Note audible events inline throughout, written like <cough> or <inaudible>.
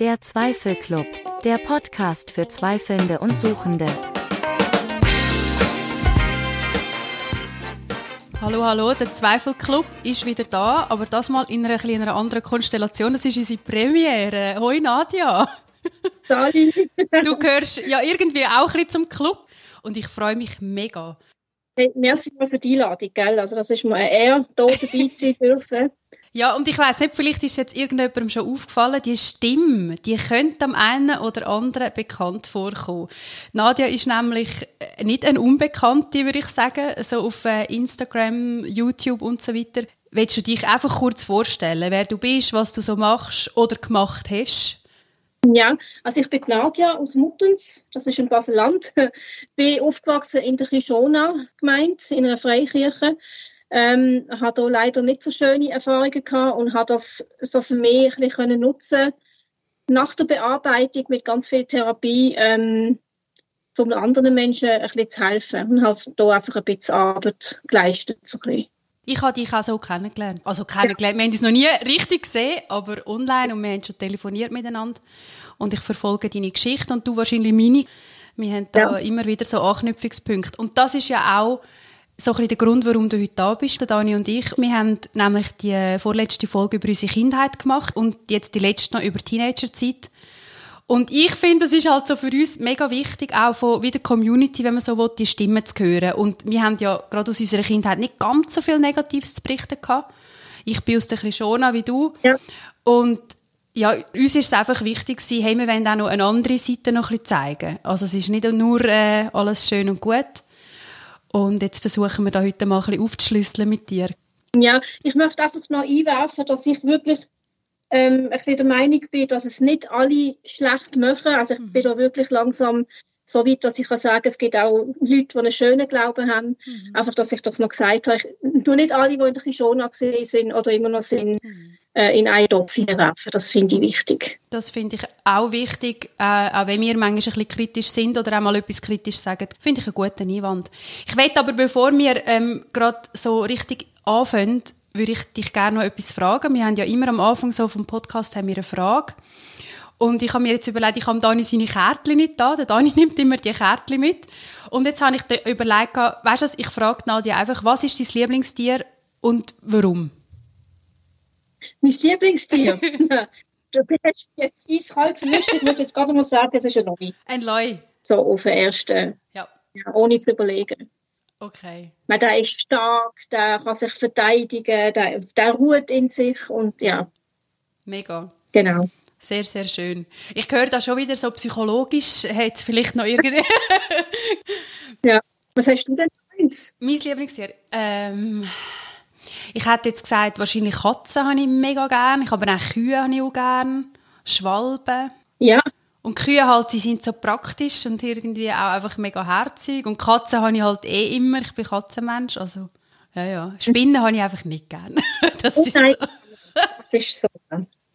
Der Zweifelclub, der Podcast für Zweifelnde und Suchende. Hallo, hallo, der Zweifelclub ist wieder da, aber das mal in einer, in einer anderen Konstellation. Das ist unsere Premiere. Hoi Nadja. Sali. <laughs> Du gehörst ja irgendwie auch ein bisschen zum Club und ich freue mich mega. Hey, merci für die Einladung, gell? Also das ist mir eine Ehre, hier dabei sein dürfen. Ja, und ich weiß nicht, vielleicht ist jetzt irgendjemandem schon aufgefallen, die Stimme, die könnte am einen oder anderen bekannt vorkommen. Nadja ist nämlich äh, nicht eine Unbekannte, würde ich sagen, so auf äh, Instagram, YouTube und so weiter. Willst du dich einfach kurz vorstellen, wer du bist, was du so machst oder gemacht hast? Ja, also ich bin Nadja aus Muttens, das ist in Basel-Land. <laughs> bin aufgewachsen in der Kishona-Gemeinde, in einer Freikirche. Ähm, habe hier leider nicht so schöne Erfahrungen gehabt und habe das so für mich ein bisschen nutzen nach der Bearbeitung mit ganz viel Therapie, ähm, um anderen Menschen ein bisschen zu helfen und habe hier einfach ein bisschen Arbeit geleistet. So ein bisschen. Ich habe dich auch so kennengelernt. Also kennengelernt. Wir haben uns noch nie richtig gesehen, aber online und wir haben schon telefoniert miteinander. Und ich verfolge deine Geschichte und du wahrscheinlich meine. Wir haben da ja. immer wieder so Anknüpfungspunkte. Und das ist ja auch so ein bisschen der Grund, warum du heute da bist, Dani und ich. Wir haben nämlich die vorletzte Folge über unsere Kindheit gemacht und jetzt die letzte noch über Teenagerzeit. Und ich finde, das ist halt so für uns mega wichtig, auch von wie der Community, wenn man so will, die Stimmen zu hören. Und wir haben ja gerade aus unserer Kindheit nicht ganz so viel Negatives zu berichten gehabt. Ich bin aus der Krishona wie du. Ja. Und ja, uns ist es einfach wichtig gewesen, hey, wir wollen auch noch eine andere Seite noch ein bisschen zeigen. Also es ist nicht nur äh, alles schön und gut. Und jetzt versuchen wir da heute mal ein bisschen aufzuschlüsseln mit dir. Ja, ich möchte einfach noch einwerfen, dass ich wirklich ähm, ein bisschen der Meinung bin, dass es nicht alle schlecht machen. Also ich mhm. bin da wirklich langsam so weit, dass ich kann sagen, es gibt auch Leute, die einen schönen Glauben haben. Mhm. Einfach, dass ich das noch gesagt habe. Ich, nur nicht alle, die in der Kishona gesehen sind oder immer noch sind, mhm. äh, in einen Topf hineinwerfen. Das finde ich wichtig. Das finde ich auch wichtig, äh, auch wenn wir manchmal ein bisschen kritisch sind oder auch mal etwas kritisch sagen, finde ich einen guten Einwand. Ich will aber, bevor wir ähm, gerade so richtig anfangen, würde ich dich gerne noch etwas fragen. Wir haben ja immer am Anfang so vom Podcast haben wir eine Frage. Und ich habe mir jetzt überlegt, ich habe Dani seine Kärtchen nicht da. Der Dani <laughs> nimmt immer die Kärtchen mit. Und jetzt habe ich überlegt, weißt du, ich frage Nadia einfach, was ist dein Lieblingstier und warum? Mein Lieblingstier? <laughs> du hast jetzt eiskalt vermischt. Ich würde jetzt gerade mal sagen, es ist ein Loi. Ein Loi? So auf den ersten. Ja. ja ohne zu überlegen. Okay. Weil der ist stark, der kann sich verteidigen, der, der ruht in sich und ja. Mega. Genau. Sehr, sehr schön. Ich höre da schon wieder so psychologisch, hat vielleicht noch irgendwie... <laughs> ja, was hast du denn eins? Mein Lieblingstier? Ähm, ich hätte jetzt gesagt, wahrscheinlich Katzen habe ich mega gern. Ich habe auch Kühe habe ich auch gern. Schwalben. Ja. Und Kühe halt, sie sind so praktisch und irgendwie auch einfach mega herzig. Und Katzen habe ich halt eh immer. Ich bin Katzenmensch, also ja, ja. Spinnen habe ich einfach nicht gern. <laughs> Das ist so. Das ist so.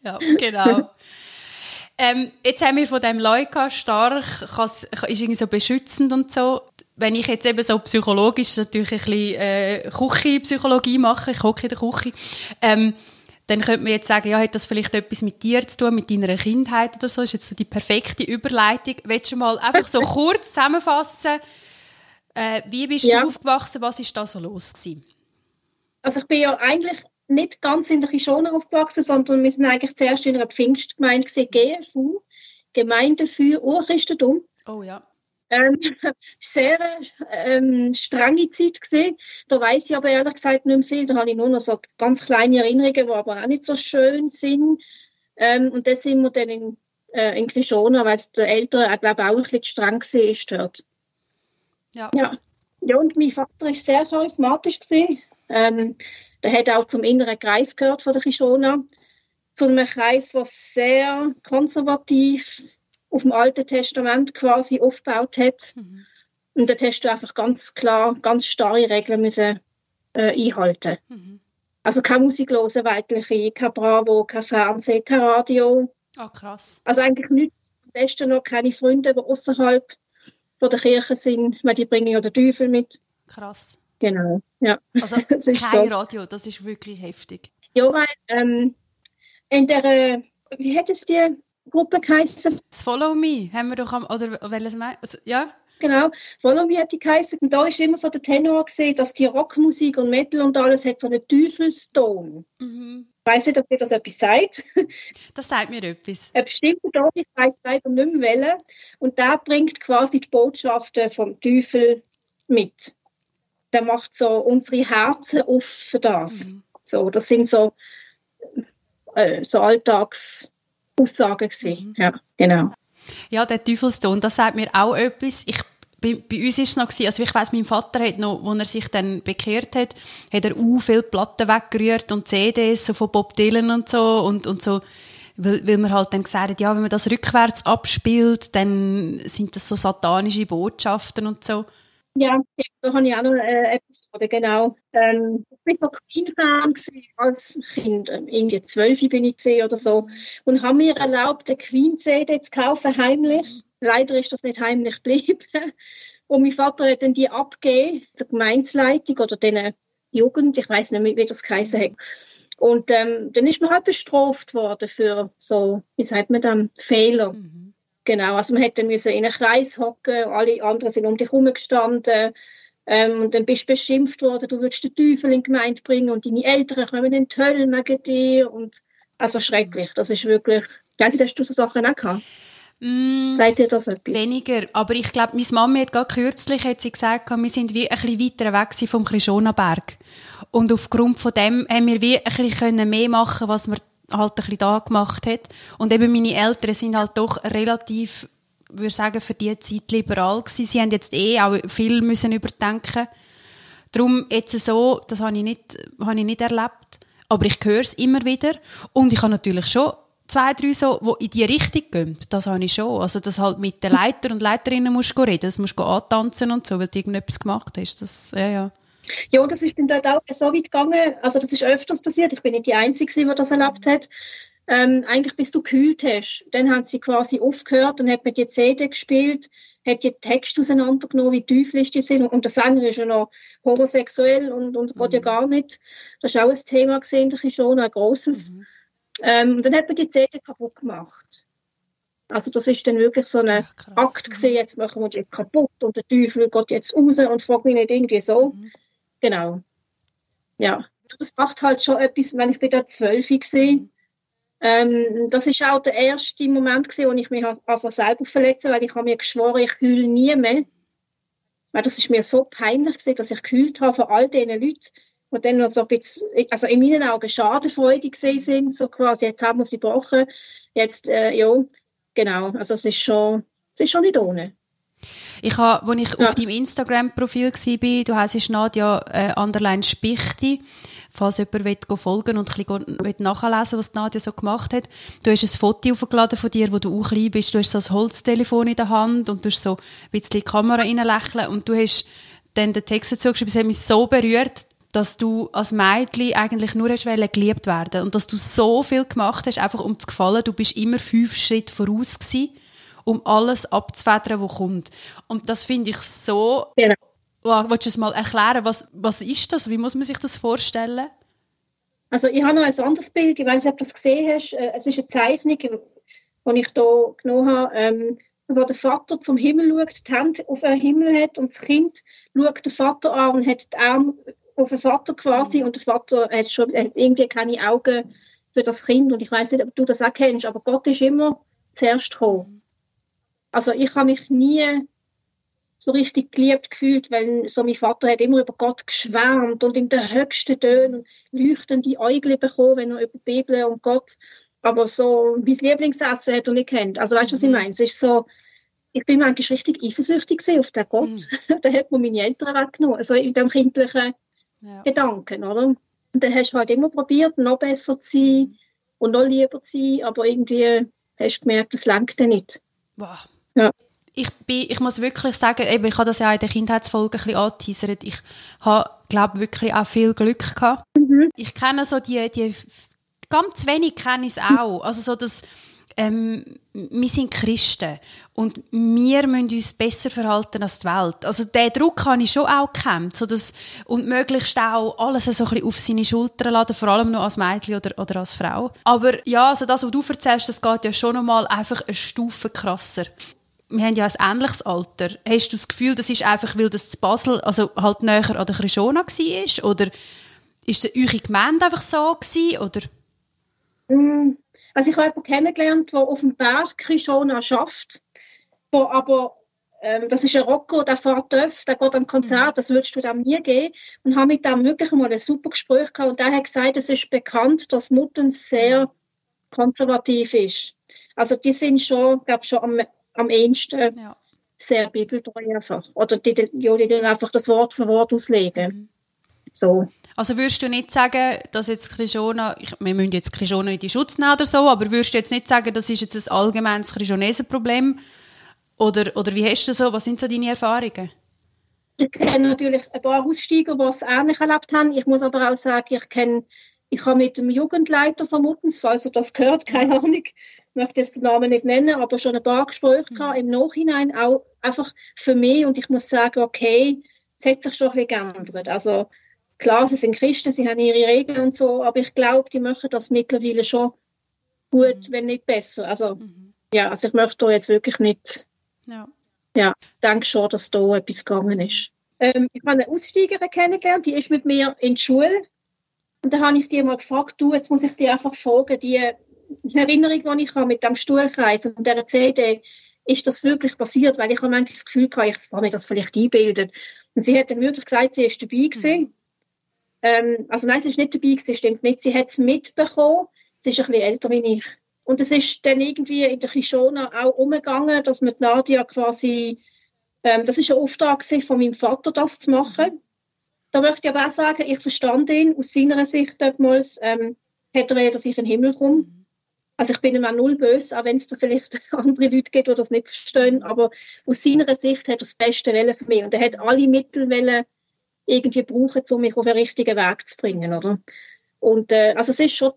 Ja, genau. ähm, jetzt haben wir von dem Leuka stark, ist irgendwie so beschützend und so. Wenn ich jetzt eben so psychologisch natürlich ein bisschen äh, Küchenpsychologie mache, ich koche in der Küche, ähm, dann könnte man jetzt sagen, ja, hat das vielleicht etwas mit dir zu tun, mit deiner Kindheit oder so? Ist jetzt so die perfekte Überleitung. Willst du mal einfach so <laughs> kurz zusammenfassen, äh, wie bist ja. du aufgewachsen, was ist da so los gewesen? Also ich bin ja eigentlich nicht ganz in der Kishona aufgewachsen, sondern wir sind eigentlich zuerst in einer Pfingstgemeinde GFU, Gemeinde für Urchristentum. Oh ja. Ähm, <laughs> sehr ähm, strenge Zeit gesehen. Da weiß ich aber ehrlich gesagt nicht mehr viel. Da habe ich nur noch so ganz kleine Erinnerungen, die aber auch nicht so schön sind. Ähm, und dann sind wir dann in, äh, in Krishona, weil es der Eltern, ich glaube, auch ein bisschen streng war dort. Ja. ja. Ja, und mein Vater war sehr charismatisch. Gewesen. Ähm, der hat auch zum inneren Kreis gehört von der Kishona. Zu einem Kreis, der sehr konservativ auf dem Alten Testament quasi aufgebaut hat. Mhm. Und dort hast du einfach ganz klar, ganz starre Regeln müssen äh, einhalten. Mhm. Also keine Musik hören, weltliche, kein Bravo, kein Fernsehen, kein Radio. Ah, oh, krass. Also eigentlich nichts. Am besten noch keine Freunde, die außerhalb von der Kirche sind, weil die bringen ja den Teufel mit. Krass. Genau, ja. Also <laughs> kein so. Radio, das ist wirklich heftig. Ja, weil ähm, in der, wie hat es dir Gruppe geheißen. Follow Me haben wir doch am, oder welches also, ja? Genau, Follow Me hat die geheißen. Und da ist immer so der Tenor gesehen, dass die Rockmusik und Metal und alles hat so einen Teufelston. Mhm. Ich weiß nicht, ob dir das etwas sagt. <laughs> Das sagt mir etwas. Ein bestimmter Ton, ich weiß leider nicht mehr welchen. Und der bringt quasi die Botschaften vom Teufel mit. Der macht so unsere Herzen auf für das. Mhm. So, das sind so, äh, so Alltagsaussagen gewesen. Mhm. Ja, genau. Ja, der Teufelston, das sagt mir auch etwas. Ich bei, bei uns ist es noch gewesen, also ich weiß, mein Vater hat noch, als er sich dann bekehrt hat, hat er u viele Platten weggerührt und CDs so von Bob Dylan und so und, und so, weil, weil man halt dann gesagt hat, ja, wenn man das rückwärts abspielt, dann sind das so satanische Botschaften und so. Ja, da habe ich auch noch äh, Episode, genau. Ähm, ich war so Queen-Fan als Kind, ähm, irgendwie zwölf bin ich oder so, und habe mir erlaubt, eine Queen-CD zu kaufen, heimlich. Leider ist das nicht heimlich geblieben. <laughs> Und mein Vater hat dann die abgegeben, zur Gemeinsleitung oder den Jugend, ich weiß nicht mehr, wie das geheißen hat. Und ähm, dann ist man halt bestraft worden für so, wie sagt man dann, Fehler. Mhm. Genau, also man hätte müssen in einen Kreis hocken, alle anderen sind um dich herum gestanden. Ähm, und dann bist du beschimpft worden, du würdest den Teufel in die Gemeinde bringen und deine Eltern kommen in die Hölle wegen dir. Und, also schrecklich, das ist wirklich... Ich weiss nicht, hast du so Sachen auch gehabt? Mm, Sagt dir das etwas? Weniger, aber ich glaube, meine Mama hat gerade kürzlich hat sie gesagt, wir sind wie ein bisschen weiter weg vom Krischonaberg. Und aufgrund von dem haben wir wie ein bisschen mehr machen was wir halt ein bisschen da gemacht hat. Und eben meine Eltern sind halt doch relativ, würde sagen, für die Zeit liberal gewesen. Sie haben jetzt eh auch viel müssen überdenken. Darum jetzt so, das habe ich nicht, habe ich nicht erlebt. Aber ich höre es immer wieder. Und ich habe natürlich schon zwei, drei so, die in die Richtung gehen. Das habe ich schon. Also, dass halt mit den Leiter und Leiterinnen musst du reden, das musst du antanzen und so, weil du irgendetwas gemacht hast. Das, ja, ja. Ja, das ist dann dort auch so weit gegangen. Also das ist öfters passiert. Ich bin nicht die Einzige, die das erlebt hat. Ähm, eigentlich bis du gekühlt hast. Dann haben sie quasi aufgehört und hat man die CD gespielt, hat die Texte auseinandergenommen, wie teuflisch die sind. Und der Sänger ist ja noch homosexuell und, und mhm. geht ja gar nicht. Das ist auch ein Thema gesehen, das ist schon ein grosses. Mhm. Ähm, und dann hat man die CD kaputt gemacht. Also das ist dann wirklich so ein Ach, Akt gesehen, jetzt machen wir die kaputt und der Teufel geht jetzt raus und fragt mich nicht irgendwie so. Mhm. Genau. Ja, das macht halt schon etwas, wenn ich bei der zwölf war. Ähm, das ist auch der erste Moment gewesen, wo ich mich einfach selber verletze, weil ich habe mir geschworen, ich heule nie mehr. Weil das ist mir so peinlich gewesen, dass ich gehüllt habe von all diesen Leuten, die dann noch so ein bisschen, also in meinen Augen schadenfreudig gesehen sind, so quasi, jetzt haben wir sie gebrochen, jetzt, äh, ja, genau, also es ist schon, es ist schon nicht ohne. Ich habe, als ich ja. auf deinem Instagram-Profil war, du heisst Nadja äh, Anderlein Spichti, falls jemand will, folgen und ein bisschen nachlesen was Nadja so gemacht hat. Du hast ein Foto aufgeladen von dir, wo du auch klein bist. Du hast so ein Holztelefon in der Hand und du hast so ein bisschen die Kamera reinlächeln und du hast dann den Text dazu geschrieben, es hat mich so berührt, dass du als Mädchen eigentlich nur hast geliebt werden und dass du so viel gemacht hast, einfach um zu gefallen. Du bist immer fünf Schritte voraus gewesen um alles abzufedern, was kommt. Und das finde ich so... Genau. Willst du es mal erklären? Was, was ist das? Wie muss man sich das vorstellen? Also ich habe noch ein anderes Bild, ich weiß nicht, ob du das gesehen hast. Äh, es ist eine Zeichnung, die ich hier genommen habe, ähm, wo der Vater zum Himmel schaut, die Hände auf den Himmel hat und das Kind schaut den Vater an und hat die Arme auf den Vater quasi und der Vater hat, schon, hat irgendwie keine Augen für das Kind und ich weiß nicht, ob du das auch kennst, aber Gott ist immer zuerst gekommen. Also ich habe mich nie so richtig geliebt gefühlt, weil so mein Vater hat immer über Gott geschwärmt und in den höchsten Tönen leuchtende Augen bekommen, wenn er über die Bibel und Gott, aber so mein Lieblingsessen hat er nicht kennt. Also weißt du, was ich mhm. meine? Es ist so, ich bin eigentlich richtig eifersüchtig auf den Gott. Mhm. <laughs> da hat man meine Eltern weggenommen, also in dem kindlichen ja. Gedanken, oder? Und dann hast du halt immer probiert, noch besser zu sein und noch lieber zu sein, aber irgendwie hast du gemerkt, das lenkt nicht. Wow. Ja. Ich, bin, ich muss wirklich sagen, eben, ich habe das ja in der Kindheitsfolge ein bisschen angeteasert, ich habe, glaube wirklich auch viel Glück gehabt. Mhm. Ich kenne so die, die, ganz wenig kenne ich es auch, also so das ähm, wir sind Christen und wir müssen uns besser verhalten als die Welt. Also den Druck habe ich schon auch gekämpft, so dass, und möglichst auch alles so ein bisschen auf seine Schultern laden, vor allem noch als Mädchen oder, oder als Frau. Aber ja, also das, was du erzählst, das geht ja schon nochmal einfach eine Stufe krasser. Wir haben ja ein ähnliches Alter. Hast du das Gefühl, das ist einfach, weil das Basel also halt näher an der Krishona war? Oder ist eure Gemeinde einfach so gewesen, oder? Mm, also ich habe jemanden kennengelernt, der auf dem Berg Krishona schafft, wo aber ähm, das ist ein Rocker, der fährt TÜV, der geht an Konzert, mhm. das würdest du dem nie geben. Und habe mit dem wirklich mal ein super Gespräch gehabt. Und der hat gesagt, es ist bekannt, dass Mutten sehr konservativ ist. Also die sind schon, glaube schon am, am ehesten ja. sehr bibeltreu einfach. Oder die, die, die, die einfach das Wort für Wort auslegen. Mhm. So. Also würdest du nicht sagen, dass jetzt Krishona, wir müssen jetzt Krishona in Schutz nehmen oder so, aber würdest du jetzt nicht sagen, das ist jetzt ein allgemeines Krishonesenproblem? Oder, oder wie hast du so, was sind so deine Erfahrungen? Ich kenne natürlich ein paar Aussteiger, die es ähnlich erlebt haben. Ich muss aber auch sagen, ich kenne, ich habe mit dem Jugendleiter von Muttens, falls er das gehört, keine Ahnung, ich möchte jetzt den Namen nicht nennen, aber schon ein paar Gespräche mhm. gehabt, im Nachhinein auch einfach für mich und ich muss sagen, okay, es hat sich schon ein bisschen geändert. Also Klar, sie sind Christen, sie haben ihre Regeln und so, aber ich glaube, die machen das mittlerweile schon gut, mhm. wenn nicht besser. Also, mhm. ja, also ich möchte da jetzt wirklich nicht. Ja. Ja, ich denke schon, dass da etwas gegangen ist. Ähm, ich habe eine Aussteigerin kennengelernt, die ist mit mir in der Schule. Und da habe ich die mal gefragt, du, jetzt muss ich dir einfach fragen, die Erinnerung, die ich habe mit dem Stuhlkreis und der CD, ist das wirklich passiert? Weil ich habe manchmal das Gefühl gehabt, ich habe mir das vielleicht einbildet. Und sie hat dann wirklich gesagt, sie ist dabei gewesen. Mhm. Ähm, also nein, sie ist nicht dabei gewesen, stimmt nicht. Sie hat es mitbekommen. Sie ist ein bisschen älter wie ich. Und es ist dann irgendwie in der Kishona auch umgegangen, dass mit Nadia quasi, ähm, das ist ein Auftrag von meinem Vater, das zu machen. Da möchte ich aber auch sagen, ich verstand ihn aus seiner Sicht damals, ähm, hätte er dass ich in den Himmel komme. Also ich bin ihm auch null böse, auch wenn es da vielleicht <laughs> andere Leute gibt, die das nicht verstehen, aber aus seiner Sicht hat er das Beste für mich und er hat alle Mittel wollen, irgendwie brauchen, um mich auf den richtigen Weg zu bringen, oder? Und äh, also es ist schon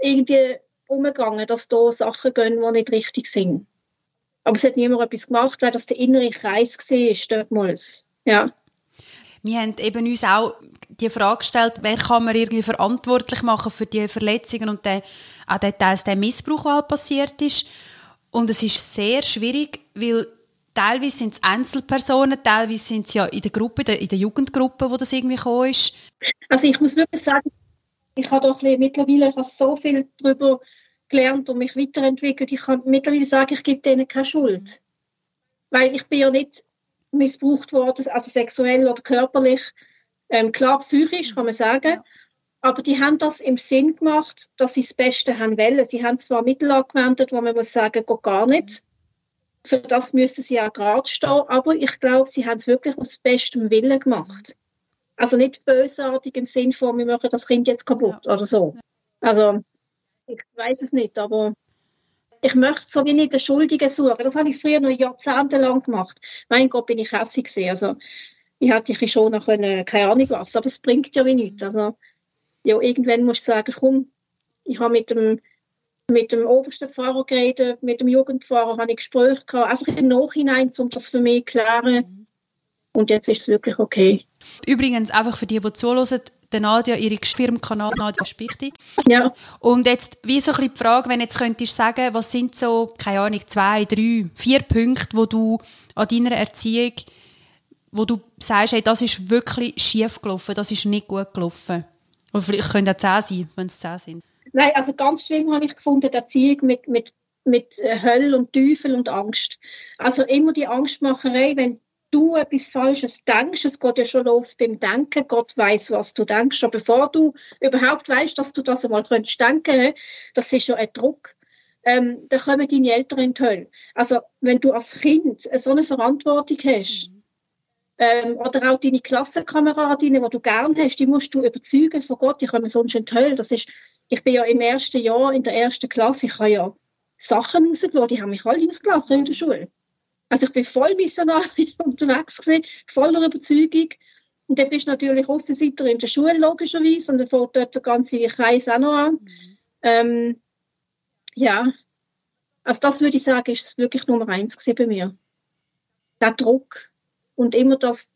irgendwie umgegangen, dass da Sachen gehen, die nicht richtig sind. Aber es hat niemand etwas gemacht, weil das der innere Kreis war, damals. Ja. Wir haben eben uns auch die Frage gestellt, wer kann man irgendwie verantwortlich machen für die Verletzungen und den, auch den, den Missbrauch, der halt passiert ist. Und es ist sehr schwierig, weil teilweise sind es Einzelpersonen, teilweise sind es ja in der Gruppe, in der Jugendgruppe, wo das irgendwie gekommen ist. Also ich muss wirklich sagen, ich habe doch mittlerweile fast so viel darüber gelernt und mich weiterentwickelt. Ich kann mittlerweile sagen, ich gebe denen keine Schuld. Weil ich bin ja nicht missbraucht worden, also sexuell oder körperlich. Ähm, klar, psychisch kann man sagen. Ja. Aber die haben das im Sinn gemacht, dass sie das Beste haben wollen. Sie haben zwar Mittel angewendet, wo man muss sagen, geht gar nicht. Für das müssen sie auch gerade stehen. Aber ich glaube, sie haben es wirklich aus bestem Willen gemacht. Also nicht bösartig im Sinn von, wir machen das Kind jetzt kaputt ja. oder so. Also, ich weiß es nicht, aber ich möchte so wie nicht den Schuldigen suchen. Das habe ich früher noch jahrzehntelang gemacht. Mein Gott, bin ich hässlich gewesen. Also, ich hätte ich schon noch können, keine Ahnung was, aber es bringt ja wie nichts. Also, ja, irgendwann musst du sagen, komm, ich habe mit dem mit dem obersten Pfarrer geredet, mit dem Jugendpfarrer habe ich Gespräche gehabt, einfach im Nachhinein, um das für mich zu klären. Und jetzt ist es wirklich okay. Übrigens, einfach für die, die zuhören, der Nadia, ihre Firmenkanal Nadia Spichti. Ja. Und jetzt, wie so ein bisschen die Frage, wenn jetzt könntest sagen, was sind so, keine Ahnung, zwei, drei, vier Punkte, wo du an deiner Erziehung, wo du sagst, hey, das ist wirklich schief gelaufen, das ist nicht gut gelaufen. Oder vielleicht können es zehn sein, wenn es zehn sind. Nein, also ganz schlimm habe ich gefunden, die Erziehung mit, mit, mit äh, Hölle und Teufel und Angst. Also immer die Angstmacherei, wenn du etwas Falsches denkst, es geht ja schon los beim Denken, Gott weiß, was du denkst, aber bevor du überhaupt weißt, dass du das einmal könntest denken, das ist ja ein Druck, ähm, dann kommen deine Eltern in die Hölle. Also wenn du als Kind so eine Verantwortung hast, mhm. ähm, oder auch deine Klassenkameradinnen, die du gern hast, die musst du überzeugen von Gott, die kommen sonst in die Hölle. Das ist ich bin ja im ersten Jahr in der ersten Klasse, ich habe ja Sachen rausgelassen, die haben mich alle ausgelacht in der Schule. Also ich bin voll missionarisch <laughs> unterwegs gewesen, voller Überzeugung. Und dann bist du natürlich Außenseiter in der Schule, logischerweise, und dann fängt dort der ganze Kreis auch noch an. Ähm, ja, Also das würde ich sagen, ist wirklich Nummer eins bei mir. Der Druck und immer das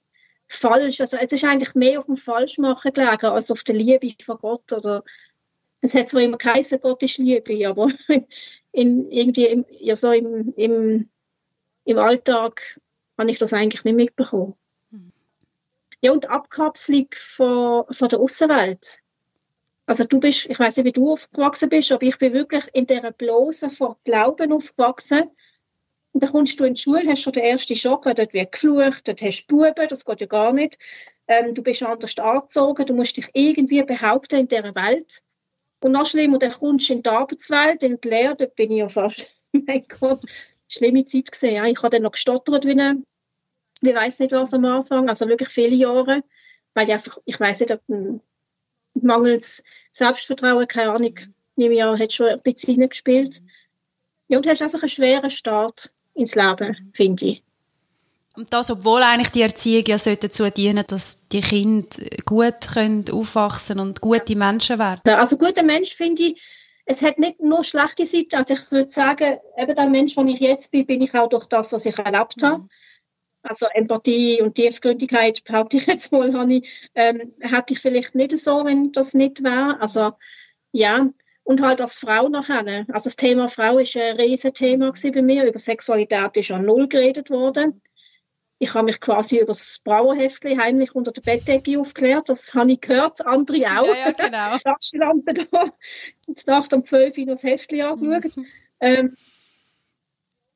Falsch. Also es ist eigentlich mehr auf dem Falschmachen gelegen als auf der Liebe von Gott. Oder es hat zwar immer geheißen, Gott ist Liebe, aber <laughs> in, irgendwie im, ja, so im, im, im Alltag habe ich das eigentlich nicht mitbekommen. Mhm. Ja, und Abkapselung von, von der Außenwelt. Also du bist, ich weiß nicht, wie du aufgewachsen bist, aber ich bin wirklich in dieser Blase von Glauben aufgewachsen. Und dann kommst du in die Schule, hast schon den ersten Schock, weil dort wird geflucht, dort hast du Buben, das geht ja gar nicht. Ähm, du bist anders angezogen, du musst dich irgendwie behaupten in dieser Welt. Und noch schlimmer, dann kommst du in die Arbeitswelt, in die Lehre, dort bin ich ja fast, <laughs> mein Gott, schlimme Zeit gesehen. Ja. Ich habe dann noch gestottert wie eine, wie weiß nicht was am Anfang, also wirklich viele Jahre, weil ich einfach, ich weiß nicht, ob mangels Selbstvertrauen, keine Ahnung, nehme ich an, hat schon ein bisschen hineingespielt. Ja, und hast einfach einen schweren Start ins Leben, finde ich. Und das, obwohl eigentlich die Erziehung ja dazu dienen dass die Kinder gut können aufwachsen und gute Menschen werden. Also guter Mensch finde ich, es hat nicht nur schlechte Seiten. Also ich würde sagen, eben der Mensch, wo ich jetzt bin, bin ich auch durch das, was ich erlebt mhm. habe. Also Empathie und Tiefgründigkeit, behaupte ich jetzt mal, habe ich, ähm, hätte ich vielleicht nicht so, wenn das nicht wäre. Also ja, und halt als Frau nachher. Also das Thema Frau ist ein riesen Thema bei mir. Über Sexualität ist an null geredet worden. Ich habe mich quasi über das Brauerheftli heimlich unter der Bettdecke aufgeklärt. Das habe ich gehört, andere auch. Ja, ja genau. <laughs> Taschenlampe da. Und Nacht um 12 Uhr das Heftli angeschaut. Mhm. Ähm,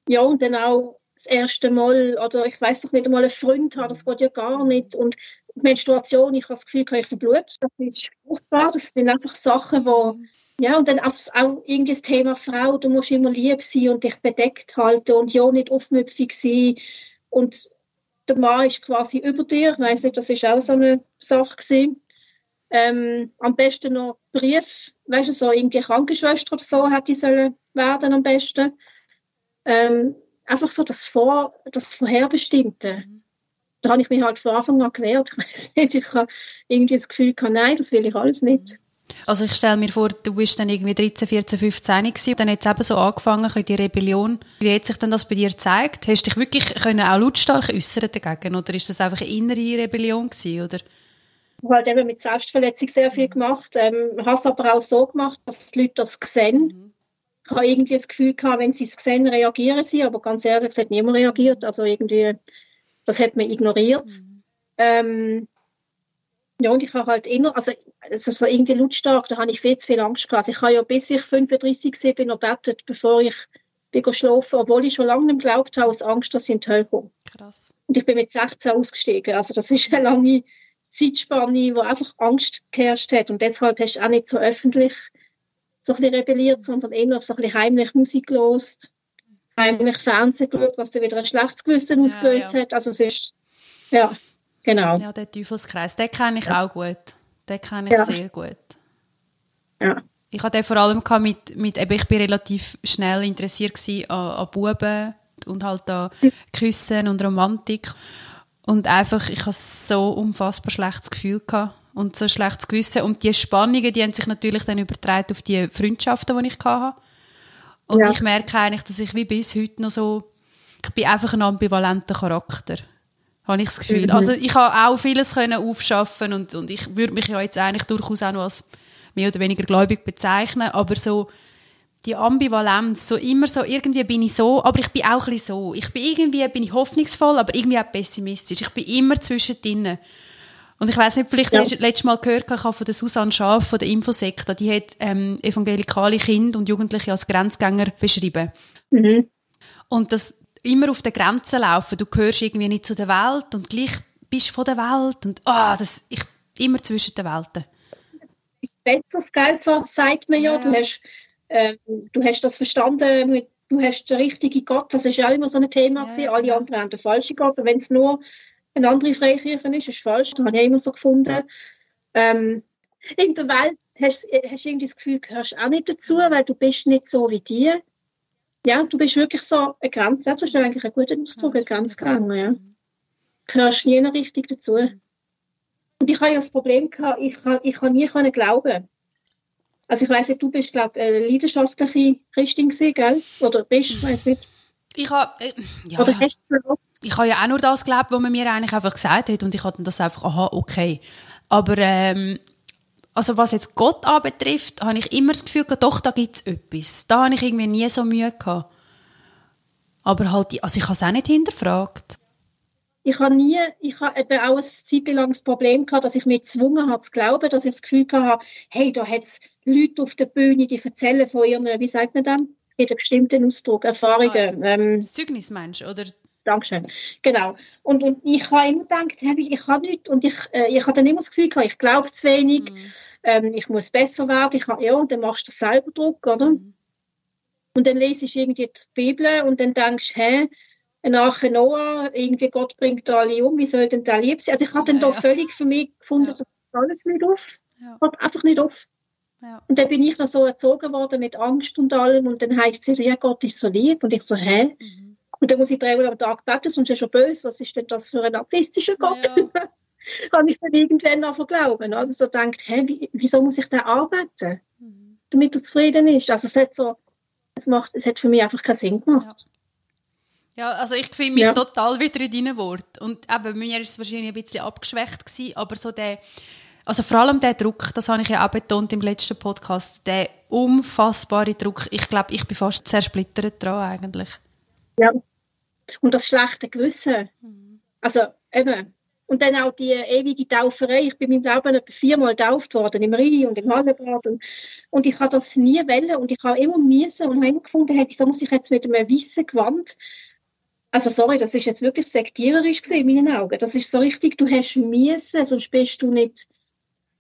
ja, und dann auch das erste Mal, oder ich weiß doch nicht einmal, einen Freund haben, das geht ja gar nicht. Und Menstruation, ich habe das Gefühl, ich verblut. Das ist furchtbar. Das sind einfach Sachen, wo ja, und dann auch, auch irgendwie das Thema Frau, du musst immer lieb sein und dich bedeckt halten und ja nicht aufmüpfig sein. Und der Mann ist quasi über dir. Ich weiß nicht, das ist auch so eine Sache gewesen. Ähm, am besten noch Brief, weißt du, so irgendwie Krankenschwester oder so hätte ich sollen werden am besten. Ähm, einfach so das, Vor das Vorherbestimmte. Da habe ich mich halt von Anfang an gewehrt. Ich weiß nicht, ich habe irgendwie das Gefühl gehabt, nein, das will ich alles nicht. Also ich stelle mir vor, du bist dann irgendwie 13, 14, 15 gewesen, dann hat es eben so angefangen, die Rebellion. Wie hat sich denn das bei dir gezeigt? Hast du dich wirklich können auch lautstark äußern dagegen oder ist das einfach eine innere Rebellion gewesen, oder? Ich habe halt eben mit Selbstverletzung sehr viel gemacht, ähm, habe es aber auch so gemacht, dass die Leute das sehen. Mhm. Ich habe irgendwie das Gefühl gehabt, wenn sie es sehen, reagieren sie, aber ganz ehrlich, es hat niemand reagiert, also irgendwie, das hat man ignoriert. Mhm. Ähm, ja, und ich habe halt immer, also, also so irgendwie lautstark, da habe ich viel zu viel Angst gehabt. Also ich habe ja bis ich 35 war noch bettet, bevor ich bin schlafen, obwohl ich schon lange nicht geglaubt habe, aus Angst, dass ich in die Hölle komme. Krass. Und ich bin mit 16 ausgestiegen. Also das ist eine lange Zeitspanne, wo einfach Angst geherrscht hat. Und deshalb hast du auch nicht so öffentlich so ein bisschen rebelliert, sondern eher so ein bisschen heimlich Musik gelost, heimlich Fernsehen geschaut, was dann wieder ein schlechtes Gewissen ja, ausgelöst ja. hat. Also es ist, ja, Genau. Ja, der Teufelskreis, den kenne ich ja. auch gut. Den kenne ich ja. sehr gut. Ja. Ich hatte vor allem mit, mit eben, ich bin relativ schnell interessiert an, an Buben und halt an Küssen und Romantik. Und einfach, ich hatte so unfassbar schlechtes Gefühl gehabt und so schlechtes Gewissen. Und die Spannungen, die haben sich natürlich dann übertragen auf die Freundschaften, die ich hatte. Und ja. ich merke eigentlich, dass ich wie bis heute noch so, ich bin einfach ein ambivalenter Charakter habe ich das Gefühl. Mhm. Also ich habe auch vieles können aufschaffen und, und ich würde mich ja jetzt eigentlich durchaus auch noch als mehr oder weniger gläubig bezeichnen, aber so die Ambivalenz, so immer so, irgendwie bin ich so, aber ich bin auch ein bisschen so. Ich bin irgendwie, bin ich hoffnungsvoll, aber irgendwie auch pessimistisch. Ich bin immer zwischendrin. Und ich weiß nicht, vielleicht ja. hast du letztes Mal gehört, ich habe von der Susanne Schaaf von der Infosekte, die hat ähm, evangelikale Kinder und Jugendliche als Grenzgänger beschrieben. Mhm. Und das, immer auf der Grenze laufen. Du gehörst irgendwie nicht zu der Welt und gleich bist du von der Welt. Und ah, das, ich, immer zwischen den Welten. Ist besseres, gell? So sagt man ja. ja. Du, hast, äh, du hast das verstanden, du hast den richtigen Gott. Das ist ja auch immer so ein Thema. Ja, Alle ja. anderen haben den falschen Gott. Wenn es nur eine andere Freikirche ist, ist es falsch. Das habe ich immer so gefunden. Ähm, in der Welt hast, hast du irgendwie das Gefühl, du gehörst auch nicht dazu, weil du bist nicht so wie die ja, du bist wirklich so eine Grenze, das ist eigentlich ein guter Ausdruck, eine Grenzgänger, ja. Du hörst nie richtig dazu. Und ich hatte ja das Problem, gehabt, ich, ich habe nie können glauben. Also ich weiß nicht, du bist, glaube ich, eine leidenschaftliche Christin gewesen, gell? Oder bist, ich weiß nicht. Ich habe äh, ja, Oder hast du ich habe ja auch nur das geglaubt, was man mir eigentlich einfach gesagt hat und ich hatte das einfach, aha, okay. Aber ähm, also was jetzt Gott anbetrifft, habe ich immer das Gefühl, doch, da gibt es etwas. Da habe ich irgendwie nie so Mühe gehabt. Aber halt, also ich habe es auch nicht hinterfragt. Ich habe nie, ich habe eben auch ein zeitlanges Problem gehabt, dass ich mich gezwungen habe zu glauben, dass ich das Gefühl hatte, hey, da hat es Leute auf der Bühne, die erzählen von ihren, wie sagt man das? Gibt einen bestimmten Ausdruck, Erfahrungen. Ah, ähm, Zeugnis meinst du, oder? Dankeschön. Genau. Und, und ich habe immer gedacht, hey, ich kann nichts. Und ich, äh, ich habe dann immer das Gefühl gehabt, ich glaube zu wenig, mhm. ähm, ich muss besser werden. Ich habe, ja, und dann machst du selber Druck, oder? Mhm. Und dann lese ich irgendwie die Bibel und dann denkst du, hä, nachher Noah, irgendwie Gott bringt alle um, wie soll denn der lieb sein? Also ich habe dann ja, da ja. völlig für mich gefunden, ja. das alles nicht auf. Ja. Hat einfach nicht auf. Ja. Und dann bin ich noch so erzogen worden mit Angst und allem und dann heißt es, ja, Gott ist so lieb und ich so, hä? Mhm. Und dann muss ich dreimal am Tag beten, sonst ist er schon böse, was ist denn das für ein narzisstischer Gott? Ja. <laughs> Kann ich dann irgendwann noch glauben. Also so denkt, hä, wie, wieso muss ich da arbeiten? Mhm. Damit er zufrieden ist. Also es hat so, es macht, es hat für mich einfach keinen Sinn gemacht. Ja, also ich finde mich ja. total wieder in deinen Worten. Und eben, mir ist es wahrscheinlich ein bisschen abgeschwächt gewesen, aber so der, also vor allem der Druck, das habe ich ja auch betont im letzten Podcast, der unfassbare Druck, ich glaube, ich bin fast zersplittert dran eigentlich. Ja, und das schlechte Gewissen. Mhm. Also eben, und dann auch die ewige Tauferei. Ich bin in meinem Leben etwa viermal getauft worden, im Rhein und im Hallenbad. Und, und ich habe das nie wollen und ich habe immer müssen und habe immer gefunden, hey, wieso muss ich jetzt mit einem weißen Gewand also sorry, das ist jetzt wirklich sektiererisch in meinen Augen. Das ist so richtig, du hast müssen, sonst bist du nicht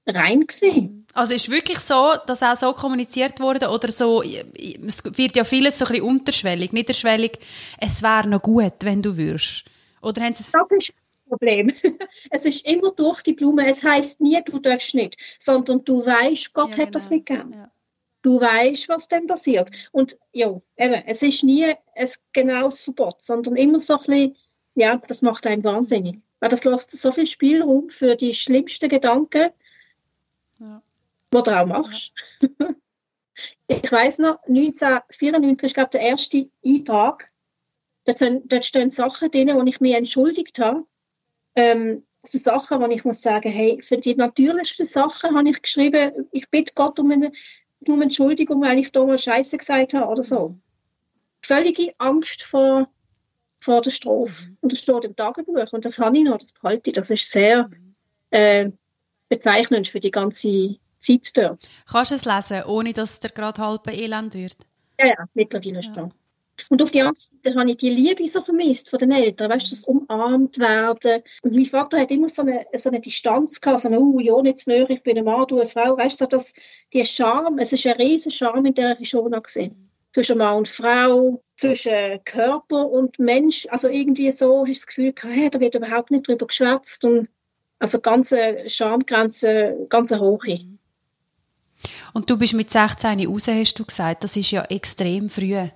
rein gewesen. Also ist wirklich so, dass auch so kommuniziert wurde oder so, es wird ja vieles so ein bisschen unterschwellig, niederschwellig, es wäre noch gut, wenn du würdest. Oder haben sie das ist das Problem. <laughs> es ist immer durch die Blume. Es heißt nie, du darfst nicht, sondern du weißt, Gott ja, hat genau. das nicht gern. Ja du weißt, was dann passiert. Und ja, eben, es ist nie ein genaues Verbot, sondern immer so ein bisschen, ja, das macht einen wahnsinnig. Weil das lässt so viel Spielraum für die schlimmsten Gedanken. Die du auch machst. Ich weiß noch, 1994 ist, glaube der erste Eintrag. Dort, dort stehen Sachen drin, wo ich mich entschuldigt habe. Ähm, für Sachen, wo ich muss sagen, hey, für die natürlichsten Sachen habe ich geschrieben, ich bitte Gott um eine nur Entschuldigung, weil ich da mal Scheiße gesagt habe oder so. Völlige Angst vor, vor der Strophe. Und das steht im Tagebuch. Und das habe ich noch, das behalte ich. Das ist sehr äh, bezeichnend für die ganze Zeit dort. Kannst du es lesen, ohne dass der gerade halb elend wird? Ja, ja, mittlerweile ja. schon. Und auf die andere Seite habe ich die Liebe so vermisst von den Eltern, weißt du, das umarmt werden. Und mein Vater hat immer so eine, so eine Distanz gehabt, so eine, oh, ja, nicht näher, ich bin ein Mann, du eine Frau, weißt du, so das, die Charme, es ist ein riesen Charme in der ich schon gesehen. Zwischen Mann und Frau, zwischen Körper und Mensch, also irgendwie so hast du das Gefühl gehabt, hey, da wird überhaupt nicht drüber geschwätzt und also ganze Schamgrenze, ganz hohe. Und du bist mit 16 raus, hast du gesagt, das ist ja extrem früh.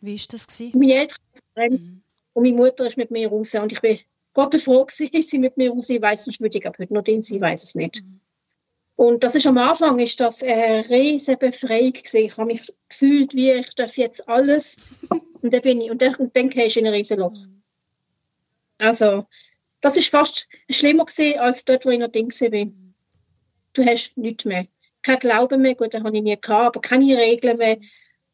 Wie war das? Gewesen? Meine Eltern sind mhm. und meine Mutter ist mit mir raus. Und ich bin Gott froh gewesen, <laughs> sie mit mir raus. Ich weiß sonst würde ich heute noch den, sie weiß es nicht. Mhm. Und das ist am Anfang ist das eine riesige Befreiung gewesen. Ich habe mich gefühlt, wie ich darf jetzt alles. <laughs> und dann bin ich, und dann, und dann gehst du in ein riesen Loch. Also, das ist fast schlimmer gewesen, als dort, wo ich noch Ding bin. Du hast nichts mehr. Kein Glauben mehr, gut, den habe ich nie gehabt, aber keine Regeln mehr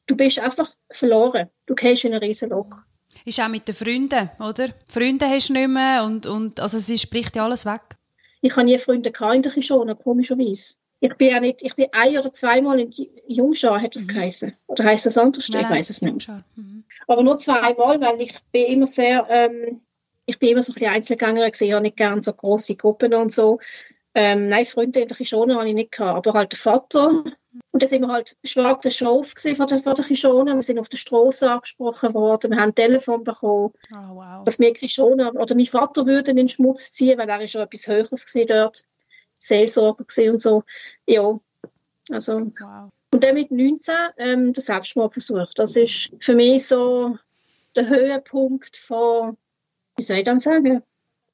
du bist einfach verloren. Du gehst in ein Riesenloch. Ist auch mit den Freunden, oder? Freunde hast du nicht mehr und, und also es spricht ja alles weg. Ich habe nie Freunde in der Kishona, komischerweise. Ich bin ja nicht, ich bin ein oder zweimal in Jungschar, hat das mhm. geheißen. Oder heißt das anders? Nein, ich weiß es nicht. Mhm. Aber nur zweimal, weil ich bin immer sehr, ähm, ich bin immer so ein bisschen Einzelgänger gewesen, ich habe nicht gerne so große Gruppen und so. Ähm, nein, Freunde in der Kishona habe ich nicht gehabt, aber halt der Vater und dann sind wir halt schwarze Schauf von der, von der Kishona. Wir sind auf der Straße angesprochen worden. Wir haben ein Telefon bekommen, oh, wow. dass wir Kishona oder mein Vater würde in den Schmutz ziehen, weil er ist schon etwas Höheres dort. Seelsorger und so. Ja, also. Wow. Und dann mit 19 ähm, der Selbstmordversuch. Das ist für mich so der Höhepunkt von, wie soll ich das sagen,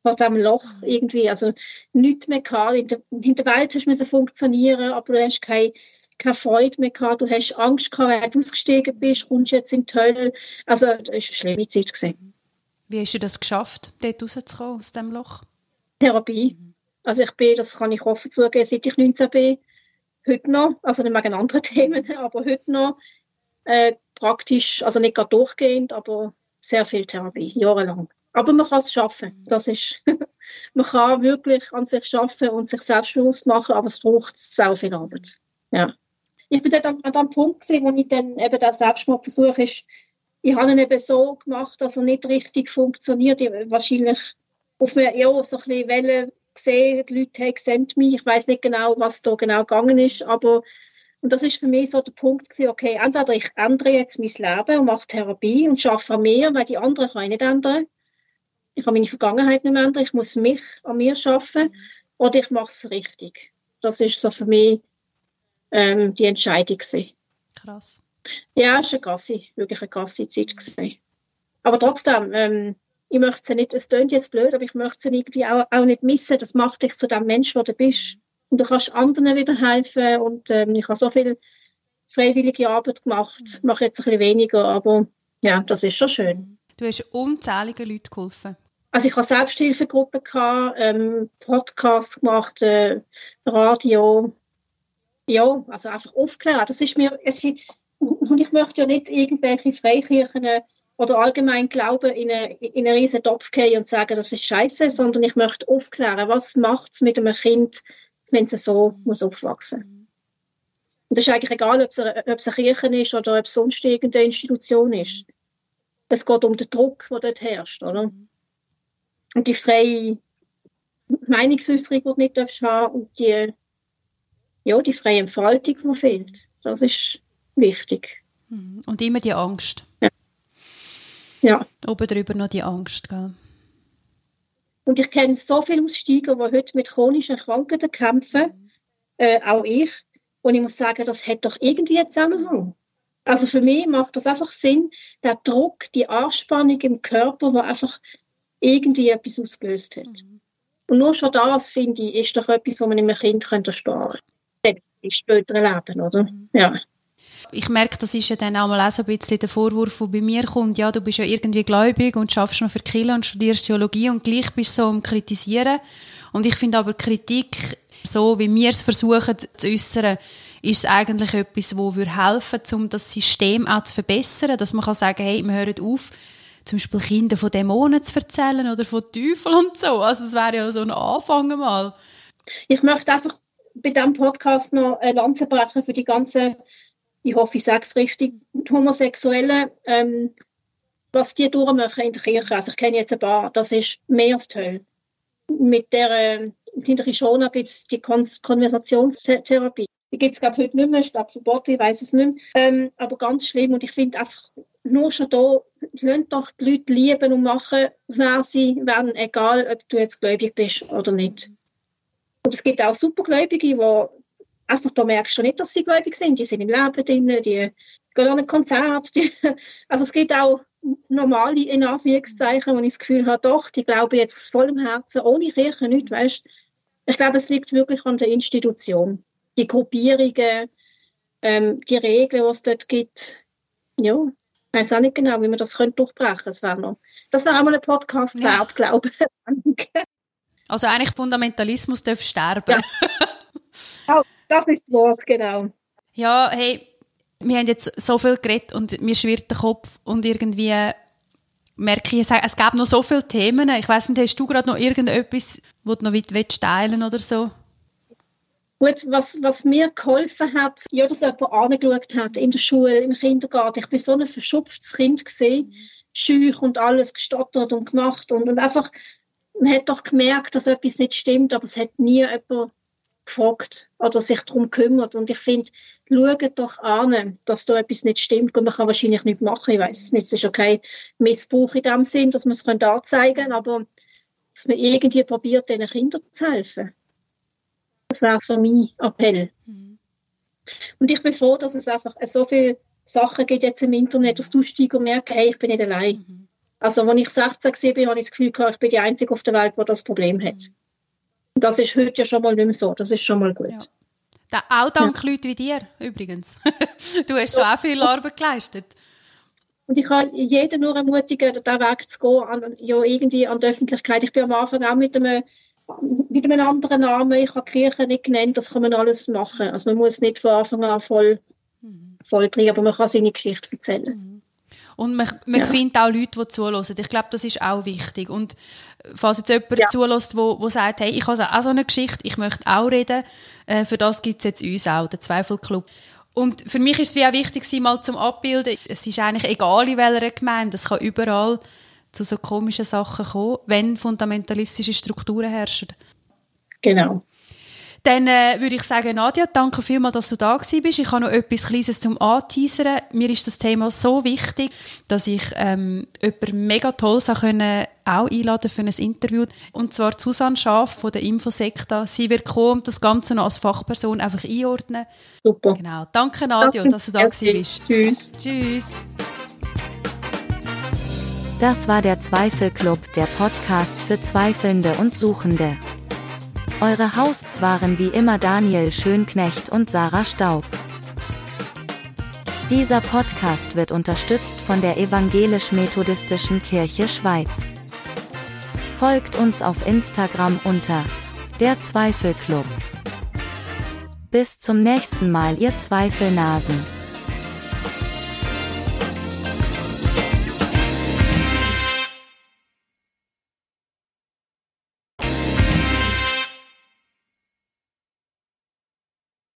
von diesem Loch irgendwie. Also nichts mehr gehabt. In der, in der Welt hast du funktionieren, aber du hast keine keine Freude mehr gehabt, du hast Angst gehabt, wenn du ausgestiegen bist, kommst jetzt in die Hölle. Also, das war eine schlimme Zeit. Gewesen. Wie hast du das geschafft, dort rauszukommen, aus diesem Loch? Therapie. Also ich bin, das kann ich offen zugeben, seit ich 19 bin, heute noch, also nicht wegen anderen <laughs> Themen, aber heute noch äh, praktisch, also nicht gerade durchgehend, aber sehr viel Therapie, jahrelang. Aber man kann es schaffen. Das ist, <laughs> man kann wirklich an sich schaffen und sich selbstbewusst machen, aber es braucht sehr viel Arbeit. Ja. Ich bin dort an, dem Punkt wo ich dann eben der Selbstmordversuch ist, ich habe ihn eben so gemacht, dass er nicht richtig funktioniert. Ich, wahrscheinlich auf mir ja, so ein bisschen Wellen gesehen, die Leute haben gesehen mich. Ich weiß nicht genau, was da genau gegangen ist, aber und das ist für mich so der Punkt gewesen, okay, entweder ich ändere jetzt mein Leben und mache Therapie und schaffe mir, weil die anderen kann ich nicht ändern. Ich kann meine Vergangenheit nicht mehr ändern, ich muss mich an mir schaffen oder ich mache es richtig. Das ist so für mich ähm, die Entscheidung gewesen. Krass. Ja, es war eine krasse, wirklich eine krasse Zeit gewesen. Aber trotzdem, ähm, ich möchte sie nicht, es klingt jetzt blöd, aber ich möchte sie irgendwie auch, auch nicht missen. Das macht dich zu dem Mensch, der du bist. Und du kannst anderen wieder helfen. Und ähm, ich habe so viel freiwillige Arbeit gemacht. Ich mache jetzt ein bisschen weniger, aber ja, das ist schon schön. Du hast unzählige Leute geholfen. Also ich habe Selbsthilfegruppen gehabt, ähm, Podcasts gemacht, äh, Radio. Ja, also einfach aufklären. Das ist mir, und ich möchte ja nicht irgendwelche Freikirchen oder allgemein Glauben in, eine, in einen riesen Topf gehen und sagen, das ist scheiße, sondern ich möchte aufklären, was macht es mit einem Kind, wenn es so muss aufwachsen Und das ist eigentlich egal, ob es, eine, ob es eine Kirche ist oder ob es sonst irgendeine Institution ist. Es geht um den Druck, der dort herrscht. Oder? Und die freie Meinungsäußerung, die du nicht haben und die, ja, die freie Entfaltung, die fehlt. Das ist wichtig. Und immer die Angst. Ja. Ja. Oben drüber noch die Angst, gell? Und ich kenne so viele Aussteiger, die heute mit chronischen Krankheiten kämpfen, äh, auch ich. Und ich muss sagen, das hat doch irgendwie einen Zusammenhang. Also für mich macht das einfach Sinn, der Druck, die Anspannung im Körper, die einfach irgendwie etwas ausgelöst hat. Mhm. Und nur schon das, finde ich, ist doch etwas, was man einem Kind ersparen könnte. Im späteren Leben, oder? Mhm. Ja ich merke, das ist ja dann auch mal auch so ein bisschen der Vorwurf, der bei mir kommt, ja, du bist ja irgendwie gläubig und schaffst noch für Kilo und studierst Theologie und gleich bist du so am Kritisieren. Und ich finde aber Kritik, so wie wir es versuchen zu äußern, ist es eigentlich etwas, wo wir helfen, um das System auch zu verbessern, dass man kann sagen, hey, wir hören auf, zum Beispiel Kinder von Dämonen zu erzählen oder von Teufeln und so. Also es wäre ja so ein Anfang mal. Ich möchte einfach bei diesem Podcast noch eine Lanze brechen für die ganzen ich hoffe, ich sage es richtig, Homosexuellen, ähm, was die durchmachen in der Kirche, also ich kenne jetzt ein paar, das ist mehr als toll. Mit der, äh, in der Kishona gibt es die Kon Konversationstherapie. Die gibt es, glaube ich, heute nicht mehr, ich glaube verboten, ich weiß es nicht mehr. Ähm, aber ganz schlimm und ich finde einfach, nur schon da, lasst doch die Leute lieben und machen, wer sie werden, egal ob du jetzt gläubig bist oder nicht. Und es gibt auch Supergläubige, die einfach da merkst du nicht, dass sie gläubig sind. Die sind im Leben drin, die gehen an ein Konzert. Die, <laughs> also es gibt auch normale, in Anführungszeichen, wo ich das Gefühl habe, doch, die glauben jetzt aus vollem Herzen, ohne Kirche nicht, weißt Ich glaube, es liegt wirklich an der Institution. Die Gruppierungen, ähm, die Regeln, die es dort gibt. Ja, ich weiß auch nicht genau, wie man das könnte durchbrechen könnte. Das wäre noch, das wäre auch mal ein Podcast ja. wert, glaube ich. <laughs> also eigentlich Fundamentalismus darf sterben. Ja. <laughs> Das ist das Wort, genau. Ja, hey, wir haben jetzt so viel geredet und mir schwirrt der Kopf und irgendwie merke ich, es gab noch so viele Themen. Ich weiß nicht, hast du gerade noch irgendetwas, wo du noch weit teilen oder so? Gut, was, was mir geholfen hat, ja, dass jemand angeschaut hat in der Schule, im Kindergarten. Ich bin so ein verschupftes Kind gesehen, schüch und alles gestottert und gemacht und, und einfach, man hat doch gemerkt, dass etwas nicht stimmt, aber es hat nie jemand gefragt oder sich darum kümmert. Und ich finde, schaut doch an, dass da etwas nicht stimmt. Und man kann wahrscheinlich nicht machen, ich weiß es nicht. Es ist kein Missbrauch in dem Sinn, dass man es anzeigen kann, aber dass man irgendwie probiert, den Kindern zu helfen. Das wäre so mein Appell. Mhm. Und ich bin froh, dass es einfach so viele Sachen gibt jetzt im Internet, dass du steigst und merkst, hey, ich bin nicht allein. Mhm. Also, als ich 16 war, habe ich das Gefühl gehabt, ich bin die Einzige auf der Welt, die das Problem hat. Mhm. Das ist heute ja schon mal nicht mehr so. Das ist schon mal gut. Ja. Da, auch dank ja. Leuten wie dir, übrigens. <laughs> du hast schon auch viel Arbeit geleistet. Und ich kann jeden nur ermutigen, den Weg zu gehen, an, ja, irgendwie an die Öffentlichkeit. Ich bin am Anfang auch mit einem, mit einem anderen Namen, ich habe Kirche nicht genannt, das kann man alles machen. Also man muss nicht von Anfang an voll, mhm. voll kriegen, aber man kann seine Geschichte erzählen. Mhm. Und man, man ja. findet auch Leute, die zuhören. Ich glaube, das ist auch wichtig. Und falls jetzt jemand ja. zulässt, der, der sagt, hey, ich habe auch so eine Geschichte, ich möchte auch reden, äh, für das gibt es jetzt uns auch, den Zweifelclub. Und für mich ist es wie auch wichtig, mal zum Abbilden. Es ist eigentlich egal, in welcher Gemeinde, es kann überall zu so komischen Sachen kommen, wenn fundamentalistische Strukturen herrschen. Genau. Dann äh, würde ich sagen, Nadja, danke vielmals, dass du da bist. Ich habe noch etwas Kleines zum Anteasern. Mir ist das Thema so wichtig, dass ich ähm, jemanden mega toll können, auch einladen für ein Interview. Und zwar Susanne Schaaf von der Infosekta. Sie wird kommen und das Ganze noch als Fachperson einfach einordnen. Super. Genau. Danke, Nadja, danke. dass du da okay. bist. Tschüss. Tschüss. Das war der Zweifelclub, der Podcast für Zweifelnde und Suchende. Eure Hosts waren wie immer Daniel Schönknecht und Sarah Staub. Dieser Podcast wird unterstützt von der Evangelisch-Methodistischen Kirche Schweiz. Folgt uns auf Instagram unter der Zweifelclub. Bis zum nächsten Mal, ihr Zweifelnasen.